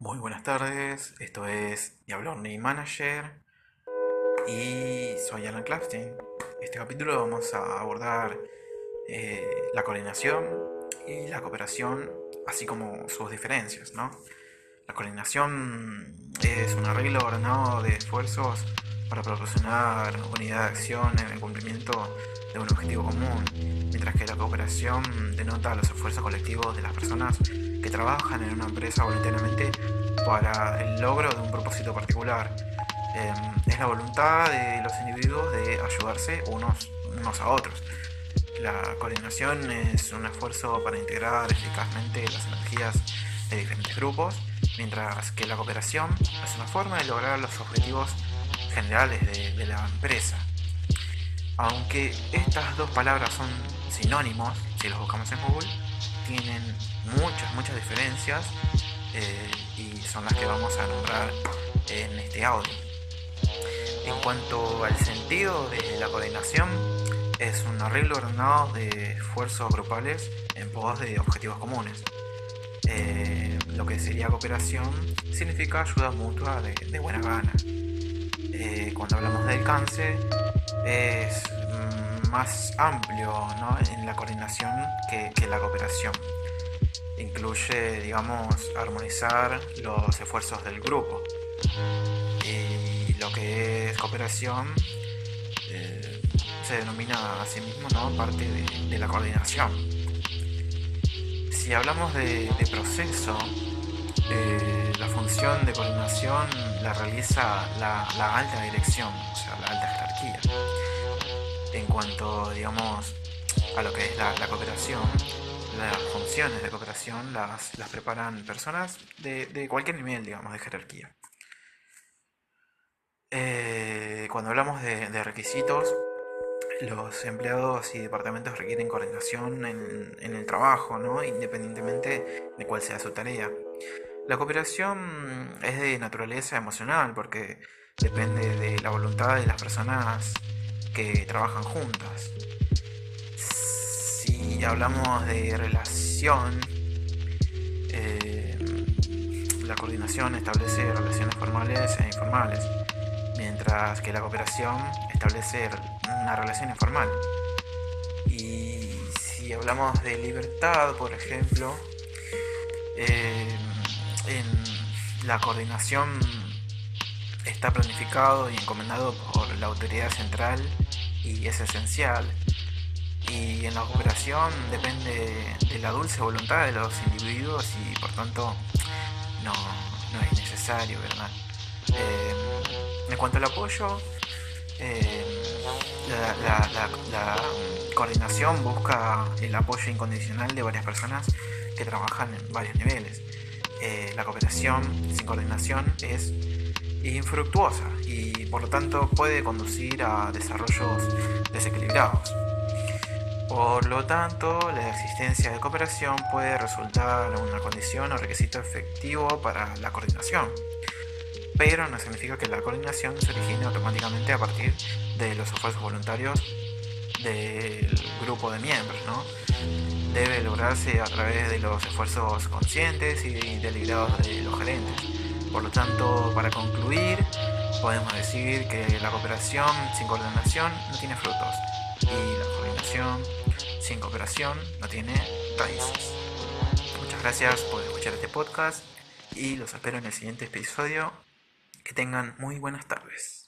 Muy buenas tardes, esto es Diablo Manager y soy Alan Clapstein. Este capítulo vamos a abordar eh, la coordinación y la cooperación, así como sus diferencias. ¿no? La coordinación es un arreglo ordenado de esfuerzos para proporcionar unidad de acción en el cumplimiento de un objetivo común, mientras que la cooperación denota los esfuerzos colectivos de las personas que trabajan en una empresa voluntariamente para el logro de un propósito particular. Em, es la voluntad de los individuos de ayudarse unos, unos a otros. La coordinación es un esfuerzo para integrar eficazmente las energías de diferentes grupos, mientras que la cooperación es una forma de lograr los objetivos generales de, de la empresa. Aunque estas dos palabras son sinónimos, si los buscamos en Google, tienen muchas, muchas diferencias eh, y son las que vamos a nombrar en este audio. En cuanto al sentido de la coordinación, es un arreglo ordenado de esfuerzos grupales en pos de objetivos comunes. Eh, lo que sería cooperación significa ayuda mutua de, buena gana. Eh, cuando hablamos de alcance, es más amplio en la coordinación que, la cooperación. Incluye, digamos, armonizar los esfuerzos del grupo. Y lo que es cooperación eh, se denomina a sí mismo ¿no? parte de, la coordinación. Si hablamos de, proceso, eh, la función de coordinación la realiza la, alta dirección, o sea, la alta jerarquía en cuanto, digamos, a lo que es la, cooperación, las funciones de cooperación las, preparan personas de, cualquier nivel, digamos, de jerarquía. Eh, cuando hablamos de, requisitos, los empleados y departamentos requieren coordinación en, en, el trabajo, ¿no? independientemente de cuál sea su tarea. La cooperación es de naturaleza emocional porque depende de la voluntad de las personas que trabajan juntas. Si hablamos de relación, eh, la coordinación establece relaciones formales e informales, mientras que la cooperación establece una relación informal. Y si hablamos de libertad, por ejemplo, eh, la coordinación está planificado y encomendado por la autoridad central y es esencial. Y en la cooperación depende de la dulce voluntad de los individuos y por tanto no, es necesario, ¿verdad? Eh, en cuanto al apoyo, eh, la, coordinación busca el apoyo incondicional de varias personas que trabajan en varios niveles. Eh, la cooperación sin coordinación es infructuosa y por lo tanto puede conducir a desarrollos desequilibrados. Por lo tanto, la existencia de cooperación puede resultar una condición o requisito efectivo para la coordinación, pero no significa que la coordinación se origine automáticamente a partir de los esfuerzos voluntarios del grupo de miembros, ¿no? Debe lograrse a través de los esfuerzos conscientes y deliberados de los gerentes por lo tanto, para concluir, podemos decir que la cooperación sin coordinación no tiene frutos y la coordinación sin cooperación no tiene raíces. Muchas gracias por escuchar este podcast y los espero en el siguiente episodio. Que tengan muy buenas tardes.